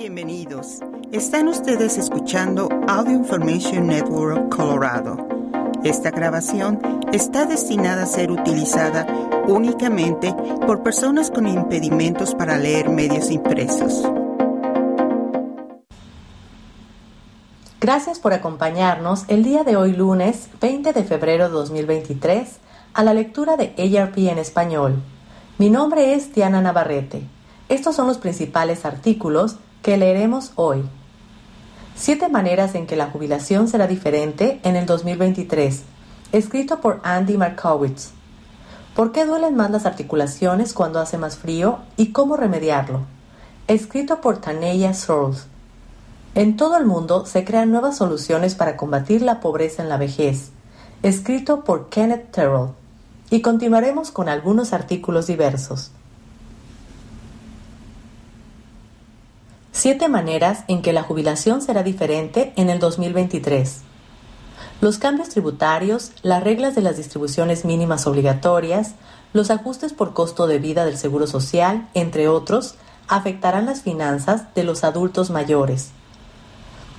Bienvenidos. Están ustedes escuchando Audio Information Network Colorado. Esta grabación está destinada a ser utilizada únicamente por personas con impedimentos para leer medios impresos. Gracias por acompañarnos el día de hoy lunes 20 de febrero de 2023 a la lectura de ARP en español. Mi nombre es Diana Navarrete. Estos son los principales artículos que leeremos hoy. Siete maneras en que la jubilación será diferente en el 2023, escrito por Andy Markowitz. ¿Por qué duelen más las articulaciones cuando hace más frío y cómo remediarlo? Escrito por Taneya Searles. En todo el mundo se crean nuevas soluciones para combatir la pobreza en la vejez, escrito por Kenneth Terrell. Y continuaremos con algunos artículos diversos. Siete maneras en que la jubilación será diferente en el 2023. Los cambios tributarios, las reglas de las distribuciones mínimas obligatorias, los ajustes por costo de vida del Seguro Social, entre otros, afectarán las finanzas de los adultos mayores.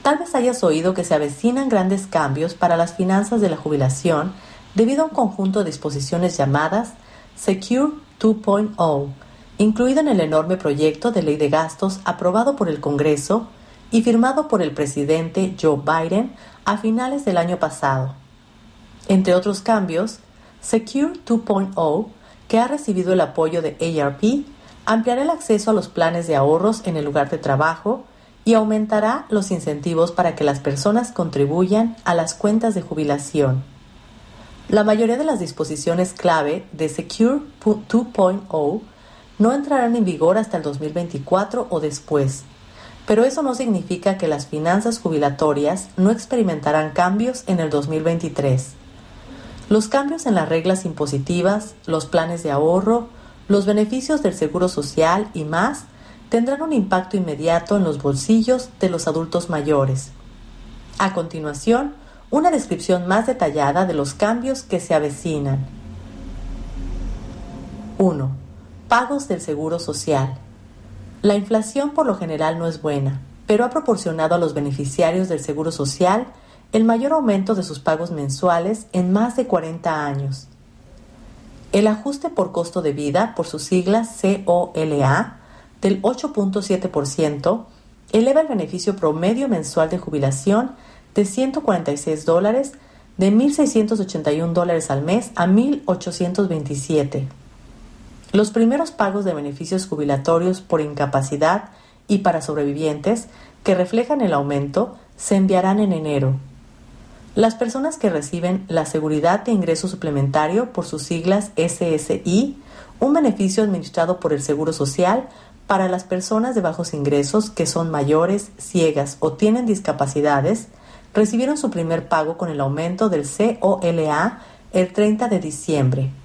Tal vez hayas oído que se avecinan grandes cambios para las finanzas de la jubilación debido a un conjunto de disposiciones llamadas Secure 2.0 incluido en el enorme proyecto de ley de gastos aprobado por el Congreso y firmado por el presidente Joe Biden a finales del año pasado. Entre otros cambios, Secure 2.0, que ha recibido el apoyo de ARP, ampliará el acceso a los planes de ahorros en el lugar de trabajo y aumentará los incentivos para que las personas contribuyan a las cuentas de jubilación. La mayoría de las disposiciones clave de Secure 2.0 no entrarán en vigor hasta el 2024 o después, pero eso no significa que las finanzas jubilatorias no experimentarán cambios en el 2023. Los cambios en las reglas impositivas, los planes de ahorro, los beneficios del seguro social y más tendrán un impacto inmediato en los bolsillos de los adultos mayores. A continuación, una descripción más detallada de los cambios que se avecinan. 1 pagos del Seguro Social. La inflación por lo general no es buena, pero ha proporcionado a los beneficiarios del Seguro Social el mayor aumento de sus pagos mensuales en más de 40 años. El ajuste por costo de vida, por sus siglas COLA, del 8.7%, eleva el beneficio promedio mensual de jubilación de 146 dólares de 1.681 dólares al mes a 1.827. Los primeros pagos de beneficios jubilatorios por incapacidad y para sobrevivientes que reflejan el aumento se enviarán en enero. Las personas que reciben la Seguridad de Ingreso Suplementario por sus siglas SSI, un beneficio administrado por el Seguro Social para las personas de bajos ingresos que son mayores, ciegas o tienen discapacidades, recibieron su primer pago con el aumento del COLA el 30 de diciembre.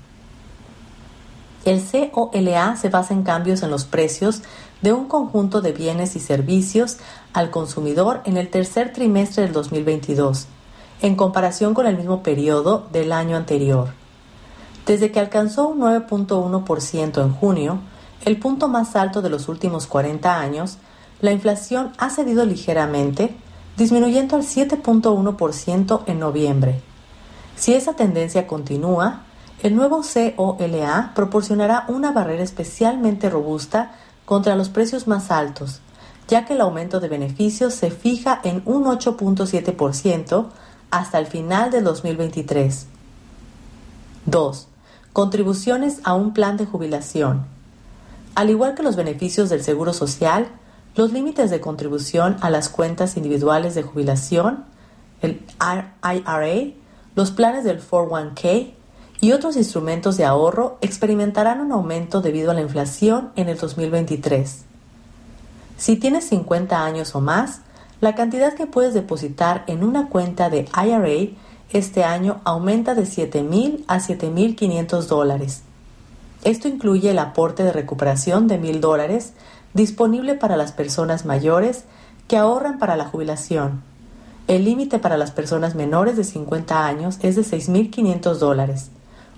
El COLA se basa en cambios en los precios de un conjunto de bienes y servicios al consumidor en el tercer trimestre del 2022, en comparación con el mismo periodo del año anterior. Desde que alcanzó un 9.1% en junio, el punto más alto de los últimos 40 años, la inflación ha cedido ligeramente, disminuyendo al 7.1% en noviembre. Si esa tendencia continúa, el nuevo COLA proporcionará una barrera especialmente robusta contra los precios más altos, ya que el aumento de beneficios se fija en un 8.7% hasta el final de 2023. 2. Contribuciones a un plan de jubilación. Al igual que los beneficios del Seguro Social, los límites de contribución a las cuentas individuales de jubilación, el IRA, los planes del 401k y otros instrumentos de ahorro experimentarán un aumento debido a la inflación en el 2023. Si tienes 50 años o más, la cantidad que puedes depositar en una cuenta de IRA este año aumenta de 7.000 a 7.500 dólares. Esto incluye el aporte de recuperación de 1.000 dólares disponible para las personas mayores que ahorran para la jubilación. El límite para las personas menores de 50 años es de 6.500 dólares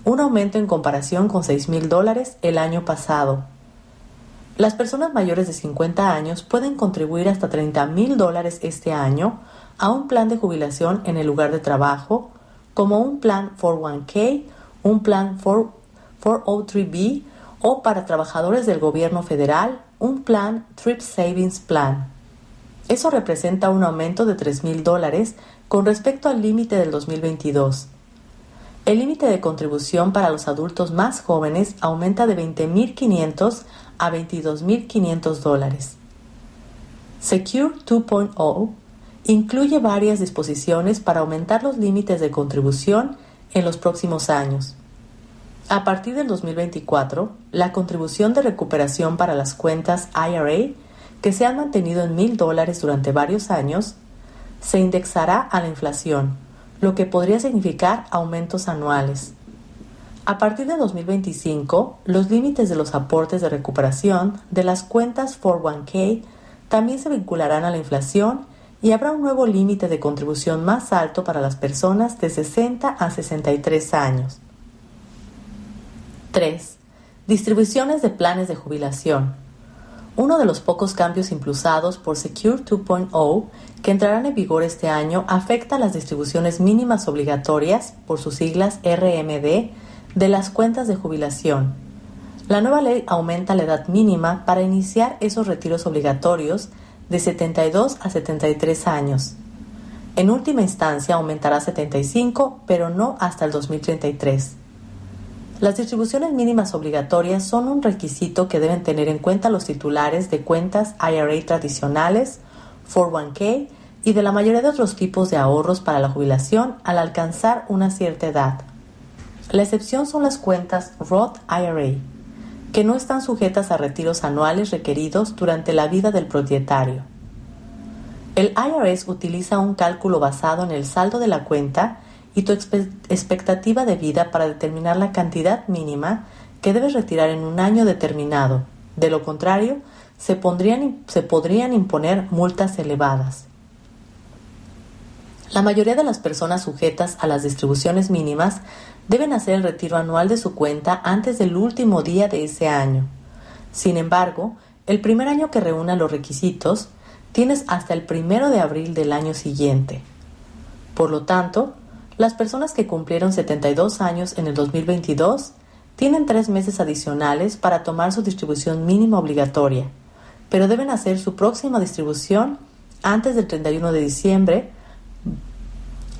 un aumento en comparación con 6 mil el año pasado. Las personas mayores de 50 años pueden contribuir hasta 30 mil este año a un plan de jubilación en el lugar de trabajo, como un plan 401k, un plan 403b o para trabajadores del gobierno federal, un plan Trip Savings Plan. Eso representa un aumento de 3 mil con respecto al límite del 2022. El límite de contribución para los adultos más jóvenes aumenta de 20.500 a 22.500 dólares. Secure 2.0 incluye varias disposiciones para aumentar los límites de contribución en los próximos años. A partir del 2024, la contribución de recuperación para las cuentas IRA, que se han mantenido en mil dólares durante varios años, se indexará a la inflación, lo que podría significar aumentos anuales. A partir de 2025, los límites de los aportes de recuperación de las cuentas 401k también se vincularán a la inflación y habrá un nuevo límite de contribución más alto para las personas de 60 a 63 años. 3. Distribuciones de planes de jubilación. Uno de los pocos cambios impulsados por Secure 2.0 que entrarán en vigor este año afecta las distribuciones mínimas obligatorias, por sus siglas RMD, de las cuentas de jubilación. La nueva ley aumenta la edad mínima para iniciar esos retiros obligatorios de 72 a 73 años. En última instancia aumentará a 75, pero no hasta el 2033. Las distribuciones mínimas obligatorias son un requisito que deben tener en cuenta los titulares de cuentas IRA tradicionales, 401k y de la mayoría de otros tipos de ahorros para la jubilación al alcanzar una cierta edad. La excepción son las cuentas Roth IRA, que no están sujetas a retiros anuales requeridos durante la vida del propietario. El IRS utiliza un cálculo basado en el saldo de la cuenta y tu expectativa de vida para determinar la cantidad mínima que debes retirar en un año determinado. De lo contrario, se, se podrían imponer multas elevadas. La mayoría de las personas sujetas a las distribuciones mínimas deben hacer el retiro anual de su cuenta antes del último día de ese año. Sin embargo, el primer año que reúna los requisitos, tienes hasta el primero de abril del año siguiente. Por lo tanto, las personas que cumplieron 72 años en el 2022 tienen tres meses adicionales para tomar su distribución mínima obligatoria, pero deben hacer su próxima distribución antes del 31 de diciembre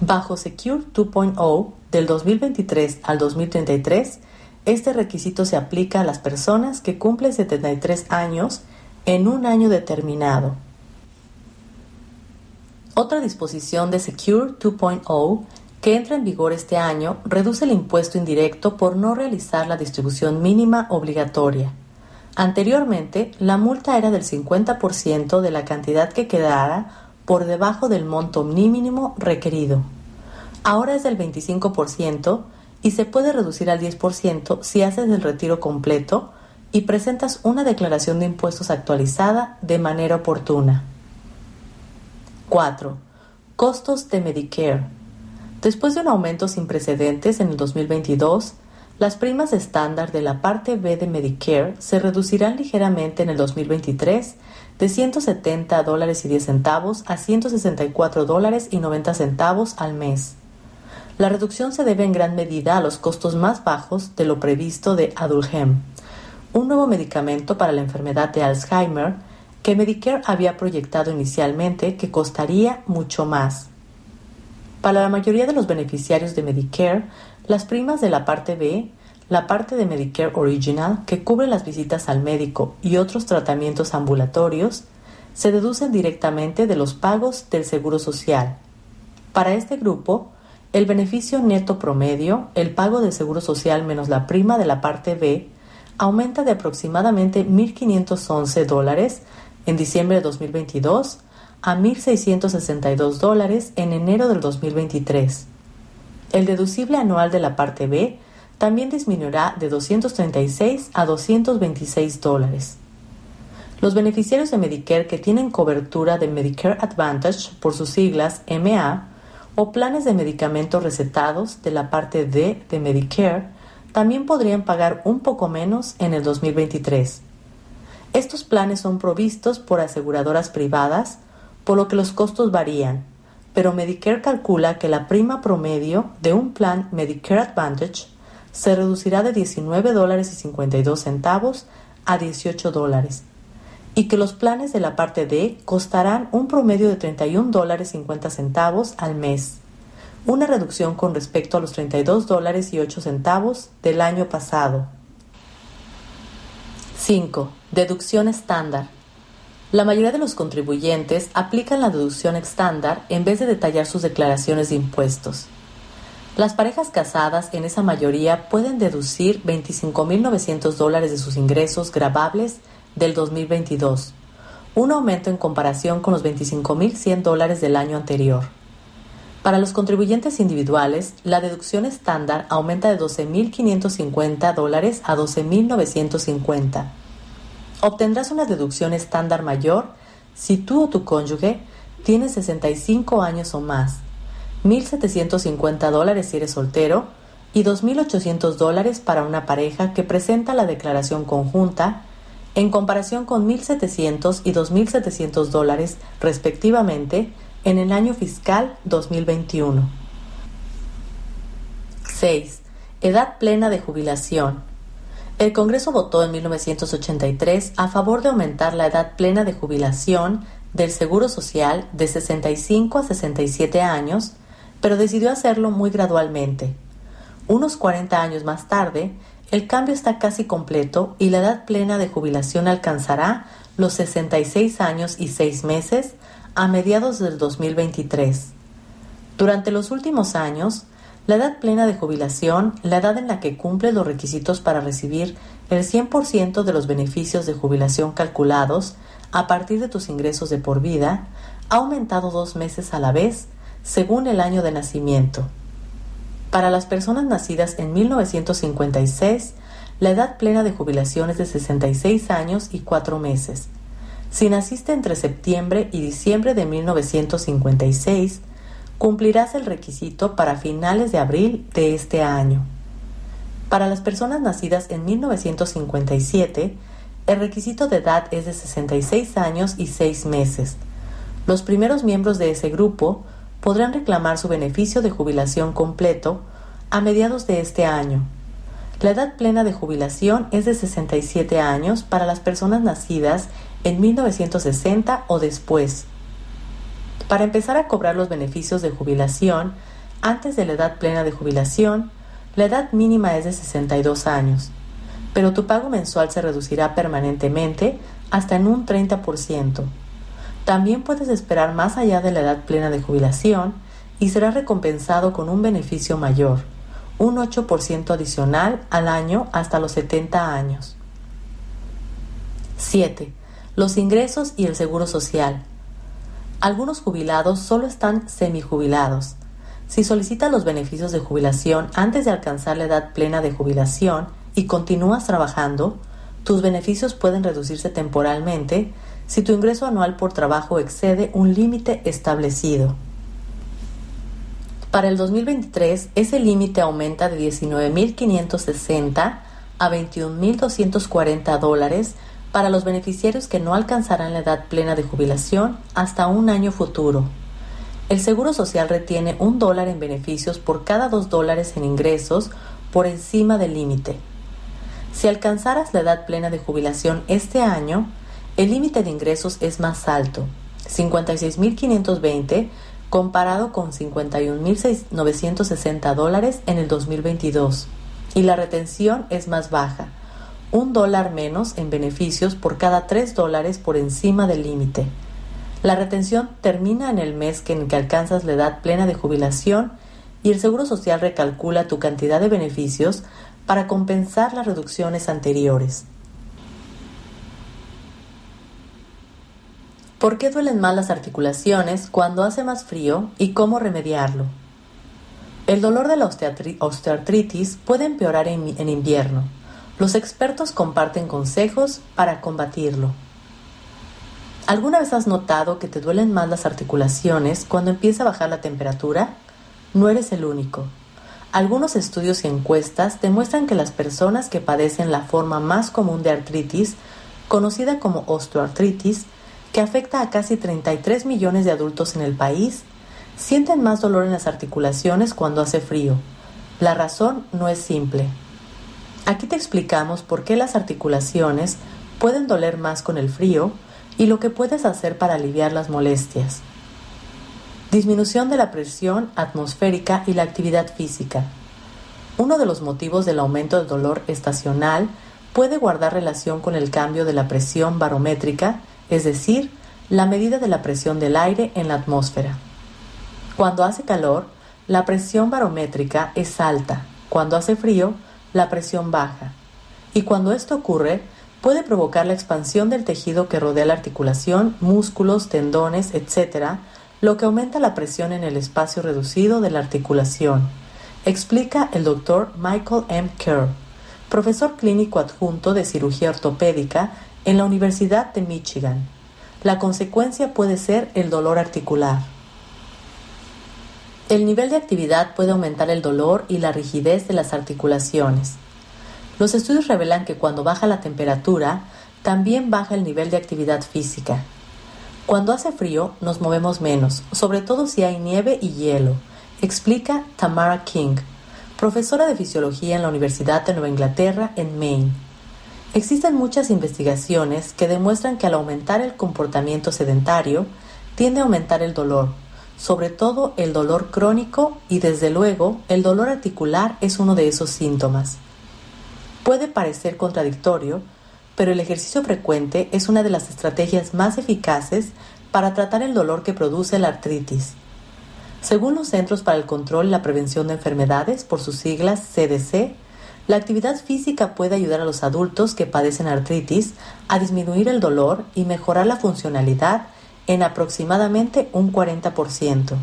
bajo Secure 2.0 del 2023 al 2033, este requisito se aplica a las personas que cumplen 73 años en un año determinado. Otra disposición de Secure 2.0 que entra en vigor este año reduce el impuesto indirecto por no realizar la distribución mínima obligatoria. Anteriormente, la multa era del 50% de la cantidad que quedara por debajo del monto mínimo requerido ahora es del 25% y se puede reducir al 10% si haces el retiro completo y presentas una declaración de impuestos actualizada de manera oportuna. 4. Costos de Medicare. Después de un aumento sin precedentes en el 2022, las primas estándar de la parte B de Medicare se reducirán ligeramente en el 2023 de 170 dólares y 10 centavos a 164 dólares y 90 centavos al mes. La reducción se debe en gran medida a los costos más bajos de lo previsto de Adulgem, un nuevo medicamento para la enfermedad de Alzheimer que Medicare había proyectado inicialmente que costaría mucho más. Para la mayoría de los beneficiarios de Medicare, las primas de la parte B, la parte de Medicare Original, que cubre las visitas al médico y otros tratamientos ambulatorios, se deducen directamente de los pagos del Seguro Social. Para este grupo, el beneficio neto promedio, el pago de seguro social menos la prima de la parte B, aumenta de aproximadamente 1.511 dólares en diciembre de 2022 a 1.662 dólares en enero del 2023. El deducible anual de la parte B también disminuirá de 236 a 226 dólares. Los beneficiarios de Medicare que tienen cobertura de Medicare Advantage por sus siglas MA o planes de medicamentos recetados de la parte D de Medicare también podrían pagar un poco menos en el 2023. Estos planes son provistos por aseguradoras privadas, por lo que los costos varían, pero Medicare calcula que la prima promedio de un plan Medicare Advantage se reducirá de 19 dólares y 52 centavos a 18 dólares y que los planes de la parte D costarán un promedio de 31 dólares 50 centavos al mes, una reducción con respecto a los 32 dólares y 8 centavos del año pasado. 5. Deducción estándar. La mayoría de los contribuyentes aplican la deducción estándar en vez de detallar sus declaraciones de impuestos. Las parejas casadas en esa mayoría pueden deducir 25.900 dólares de sus ingresos grabables del 2022, un aumento en comparación con los 25.100 dólares del año anterior. Para los contribuyentes individuales, la deducción estándar aumenta de 12.550 dólares a 12.950. Obtendrás una deducción estándar mayor si tú o tu cónyuge tiene 65 años o más 1.750 dólares si eres soltero y 2.800 dólares para una pareja que presenta la declaración conjunta en comparación con 1.700 y 2.700 dólares respectivamente en el año fiscal 2021. 6. Edad plena de jubilación. El Congreso votó en 1983 a favor de aumentar la edad plena de jubilación del Seguro Social de 65 a 67 años pero decidió hacerlo muy gradualmente. Unos 40 años más tarde, el cambio está casi completo y la edad plena de jubilación alcanzará los 66 años y 6 meses a mediados del 2023. Durante los últimos años, la edad plena de jubilación, la edad en la que cumple los requisitos para recibir el 100% de los beneficios de jubilación calculados a partir de tus ingresos de por vida, ha aumentado dos meses a la vez según el año de nacimiento. Para las personas nacidas en 1956, la edad plena de jubilación es de 66 años y 4 meses. Si naciste entre septiembre y diciembre de 1956, cumplirás el requisito para finales de abril de este año. Para las personas nacidas en 1957, el requisito de edad es de 66 años y 6 meses. Los primeros miembros de ese grupo podrán reclamar su beneficio de jubilación completo a mediados de este año. La edad plena de jubilación es de 67 años para las personas nacidas en 1960 o después. Para empezar a cobrar los beneficios de jubilación antes de la edad plena de jubilación, la edad mínima es de 62 años, pero tu pago mensual se reducirá permanentemente hasta en un 30%. También puedes esperar más allá de la edad plena de jubilación y serás recompensado con un beneficio mayor, un 8% adicional al año hasta los 70 años. 7. Los ingresos y el seguro social. Algunos jubilados solo están semijubilados. Si solicitas los beneficios de jubilación antes de alcanzar la edad plena de jubilación y continúas trabajando, tus beneficios pueden reducirse temporalmente si tu ingreso anual por trabajo excede un límite establecido. Para el 2023, ese límite aumenta de 19.560 a 21.240 dólares para los beneficiarios que no alcanzarán la edad plena de jubilación hasta un año futuro. El Seguro Social retiene un dólar en beneficios por cada dos dólares en ingresos por encima del límite. Si alcanzaras la edad plena de jubilación este año, el límite de ingresos es más alto, 56.520 comparado con 51.960 dólares en el 2022, y la retención es más baja, un dólar menos en beneficios por cada 3 dólares por encima del límite. La retención termina en el mes en que alcanzas la edad plena de jubilación y el Seguro Social recalcula tu cantidad de beneficios para compensar las reducciones anteriores. ¿Por qué duelen más las articulaciones cuando hace más frío y cómo remediarlo? El dolor de la osteoartritis puede empeorar en invierno. Los expertos comparten consejos para combatirlo. ¿Alguna vez has notado que te duelen más las articulaciones cuando empieza a bajar la temperatura? No eres el único. Algunos estudios y encuestas demuestran que las personas que padecen la forma más común de artritis conocida como osteoartritis, que afecta a casi 33 millones de adultos en el país, sienten más dolor en las articulaciones cuando hace frío. La razón no es simple. Aquí te explicamos por qué las articulaciones pueden doler más con el frío y lo que puedes hacer para aliviar las molestias. Disminución de la presión atmosférica y la actividad física. Uno de los motivos del aumento del dolor estacional puede guardar relación con el cambio de la presión barométrica, es decir, la medida de la presión del aire en la atmósfera. Cuando hace calor, la presión barométrica es alta, cuando hace frío, la presión baja. Y cuando esto ocurre, puede provocar la expansión del tejido que rodea la articulación, músculos, tendones, etc., lo que aumenta la presión en el espacio reducido de la articulación, explica el doctor Michael M. Kerr, profesor clínico adjunto de cirugía ortopédica en la Universidad de Michigan. La consecuencia puede ser el dolor articular. El nivel de actividad puede aumentar el dolor y la rigidez de las articulaciones. Los estudios revelan que cuando baja la temperatura, también baja el nivel de actividad física. Cuando hace frío, nos movemos menos, sobre todo si hay nieve y hielo, explica Tamara King, profesora de fisiología en la Universidad de Nueva Inglaterra en Maine. Existen muchas investigaciones que demuestran que al aumentar el comportamiento sedentario, tiende a aumentar el dolor, sobre todo el dolor crónico y desde luego el dolor articular es uno de esos síntomas. Puede parecer contradictorio, pero el ejercicio frecuente es una de las estrategias más eficaces para tratar el dolor que produce la artritis. Según los Centros para el Control y la Prevención de Enfermedades, por sus siglas CDC, la actividad física puede ayudar a los adultos que padecen artritis a disminuir el dolor y mejorar la funcionalidad en aproximadamente un 40%.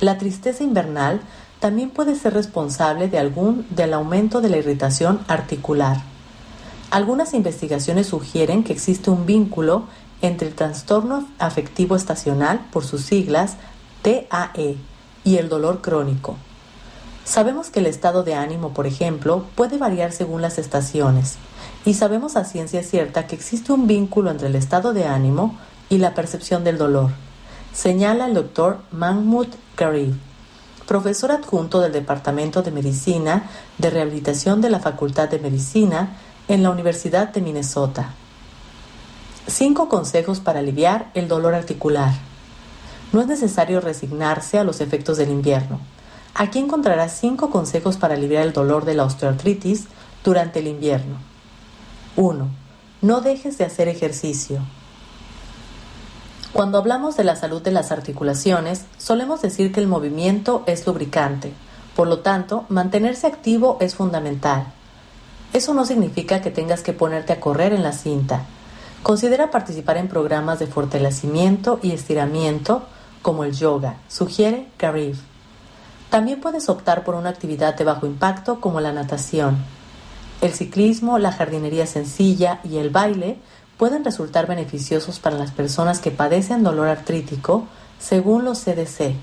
La tristeza invernal también puede ser responsable de algún del aumento de la irritación articular. Algunas investigaciones sugieren que existe un vínculo entre el trastorno afectivo estacional, por sus siglas TAE, y el dolor crónico. Sabemos que el estado de ánimo, por ejemplo, puede variar según las estaciones, y sabemos a ciencia cierta que existe un vínculo entre el estado de ánimo y la percepción del dolor, señala el doctor Mahmoud Garib, profesor adjunto del Departamento de Medicina de Rehabilitación de la Facultad de Medicina en la Universidad de Minnesota. Cinco consejos para aliviar el dolor articular. No es necesario resignarse a los efectos del invierno. Aquí encontrarás cinco consejos para aliviar el dolor de la osteoartritis durante el invierno. 1. No dejes de hacer ejercicio. Cuando hablamos de la salud de las articulaciones, solemos decir que el movimiento es lubricante. Por lo tanto, mantenerse activo es fundamental. Eso no significa que tengas que ponerte a correr en la cinta. Considera participar en programas de fortalecimiento y estiramiento como el yoga, sugiere Garif. También puedes optar por una actividad de bajo impacto como la natación. El ciclismo, la jardinería sencilla y el baile pueden resultar beneficiosos para las personas que padecen dolor artrítico, según los CDC.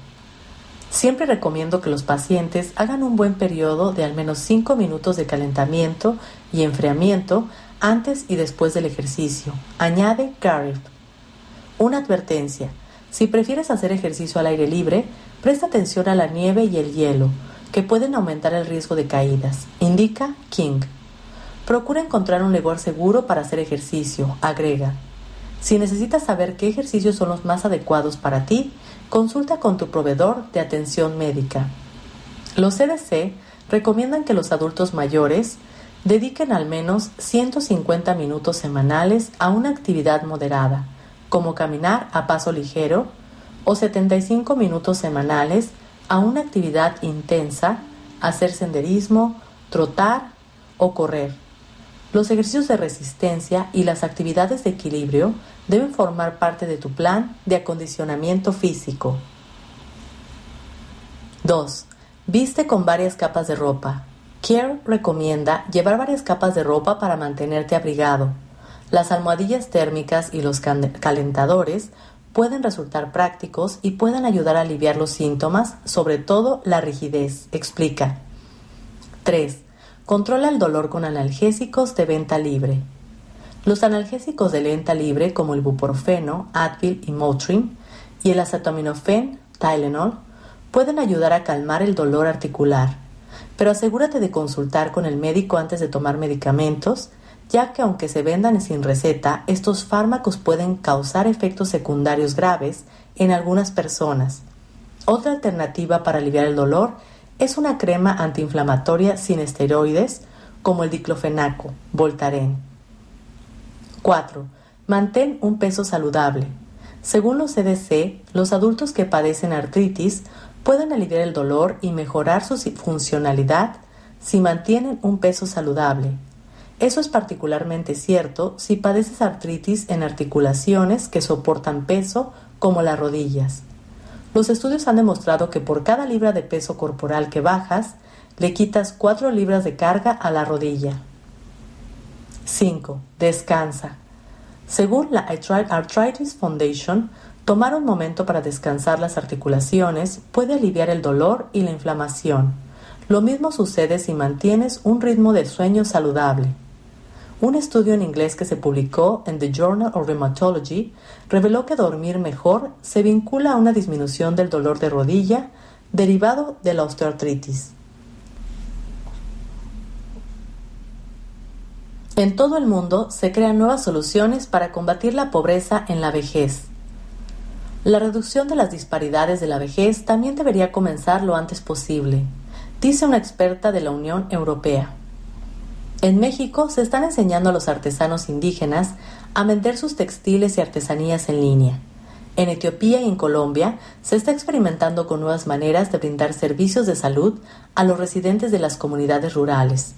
Siempre recomiendo que los pacientes hagan un buen periodo de al menos 5 minutos de calentamiento y enfriamiento antes y después del ejercicio, añade Garrett. Una advertencia. Si prefieres hacer ejercicio al aire libre, presta atención a la nieve y el hielo, que pueden aumentar el riesgo de caídas, indica King. Procura encontrar un lugar seguro para hacer ejercicio, agrega. Si necesitas saber qué ejercicios son los más adecuados para ti, Consulta con tu proveedor de atención médica. Los CDC recomiendan que los adultos mayores dediquen al menos 150 minutos semanales a una actividad moderada, como caminar a paso ligero, o 75 minutos semanales a una actividad intensa, hacer senderismo, trotar o correr. Los ejercicios de resistencia y las actividades de equilibrio deben formar parte de tu plan de acondicionamiento físico. 2. Viste con varias capas de ropa. Care recomienda llevar varias capas de ropa para mantenerte abrigado. Las almohadillas térmicas y los calentadores pueden resultar prácticos y pueden ayudar a aliviar los síntomas, sobre todo la rigidez, explica. 3. Controla el dolor con analgésicos de venta libre. Los analgésicos de lenta libre como el buprofeno, Advil y Motrin y el acetaminofén, Tylenol, pueden ayudar a calmar el dolor articular, pero asegúrate de consultar con el médico antes de tomar medicamentos, ya que aunque se vendan sin receta, estos fármacos pueden causar efectos secundarios graves en algunas personas. Otra alternativa para aliviar el dolor es una crema antiinflamatoria sin esteroides como el diclofenaco, Voltaren. 4. Mantén un peso saludable. Según los CDC, los adultos que padecen artritis pueden aliviar el dolor y mejorar su funcionalidad si mantienen un peso saludable. Eso es particularmente cierto si padeces artritis en articulaciones que soportan peso como las rodillas. Los estudios han demostrado que por cada libra de peso corporal que bajas, le quitas 4 libras de carga a la rodilla. 5. Descansa. Según la Arthritis Foundation, tomar un momento para descansar las articulaciones puede aliviar el dolor y la inflamación. Lo mismo sucede si mantienes un ritmo de sueño saludable. Un estudio en inglés que se publicó en The Journal of Rheumatology reveló que dormir mejor se vincula a una disminución del dolor de rodilla derivado de la osteoartritis. En todo el mundo se crean nuevas soluciones para combatir la pobreza en la vejez. La reducción de las disparidades de la vejez también debería comenzar lo antes posible, dice una experta de la Unión Europea. En México se están enseñando a los artesanos indígenas a vender sus textiles y artesanías en línea. En Etiopía y en Colombia se está experimentando con nuevas maneras de brindar servicios de salud a los residentes de las comunidades rurales.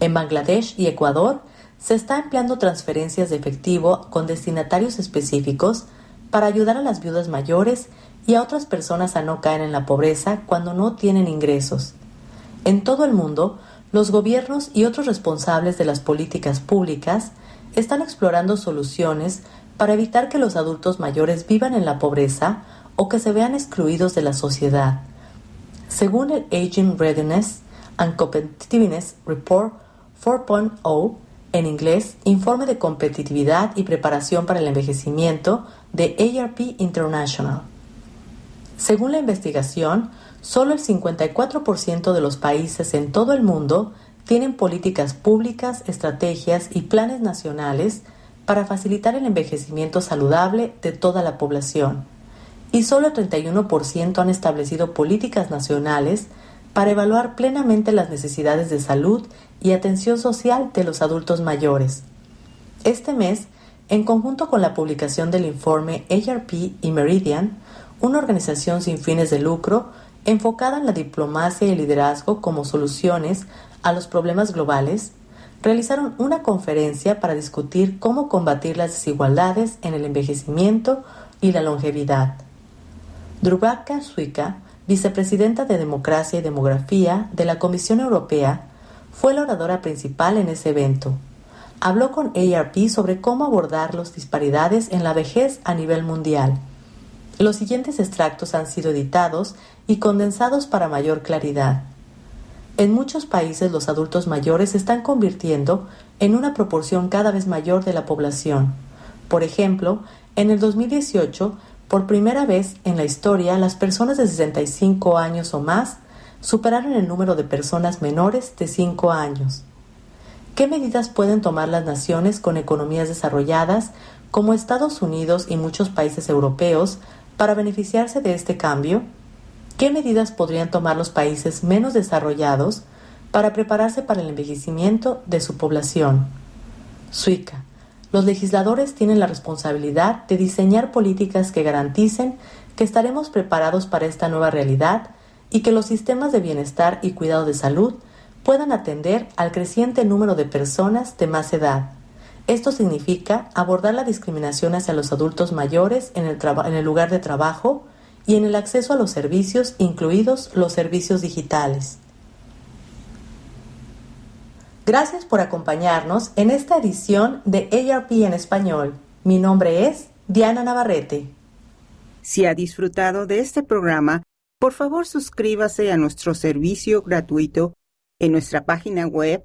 En Bangladesh y Ecuador se está empleando transferencias de efectivo con destinatarios específicos para ayudar a las viudas mayores y a otras personas a no caer en la pobreza cuando no tienen ingresos. En todo el mundo, los gobiernos y otros responsables de las políticas públicas están explorando soluciones para evitar que los adultos mayores vivan en la pobreza o que se vean excluidos de la sociedad. Según el Aging Readiness and Competitiveness Report 4.0, en inglés, Informe de Competitividad y Preparación para el Envejecimiento de ARP International. Según la investigación, solo el 54% de los países en todo el mundo tienen políticas públicas, estrategias y planes nacionales para facilitar el envejecimiento saludable de toda la población, y solo el 31% han establecido políticas nacionales para evaluar plenamente las necesidades de salud y atención social de los adultos mayores. Este mes, en conjunto con la publicación del informe ARP y Meridian, una organización sin fines de lucro enfocada en la diplomacia y el liderazgo como soluciones a los problemas globales, realizaron una conferencia para discutir cómo combatir las desigualdades en el envejecimiento y la longevidad. Drubaka Suika, vicepresidenta de Democracia y Demografía de la Comisión Europea, fue la oradora principal en ese evento. Habló con ARP sobre cómo abordar las disparidades en la vejez a nivel mundial. Los siguientes extractos han sido editados y condensados para mayor claridad. En muchos países los adultos mayores se están convirtiendo en una proporción cada vez mayor de la población. Por ejemplo, en el 2018 por primera vez en la historia, las personas de 65 años o más superaron el número de personas menores de 5 años. ¿Qué medidas pueden tomar las naciones con economías desarrolladas como Estados Unidos y muchos países europeos para beneficiarse de este cambio? ¿Qué medidas podrían tomar los países menos desarrollados para prepararse para el envejecimiento de su población? Suica. Los legisladores tienen la responsabilidad de diseñar políticas que garanticen que estaremos preparados para esta nueva realidad y que los sistemas de bienestar y cuidado de salud puedan atender al creciente número de personas de más edad. Esto significa abordar la discriminación hacia los adultos mayores en el, lugar de trabajo y en el acceso a los servicios, incluidos los servicios digitales. Gracias por acompañarnos en esta edición de ARP en español. Mi nombre es Diana Navarrete. Si ha disfrutado de este programa, por favor suscríbase a nuestro servicio gratuito en nuestra página web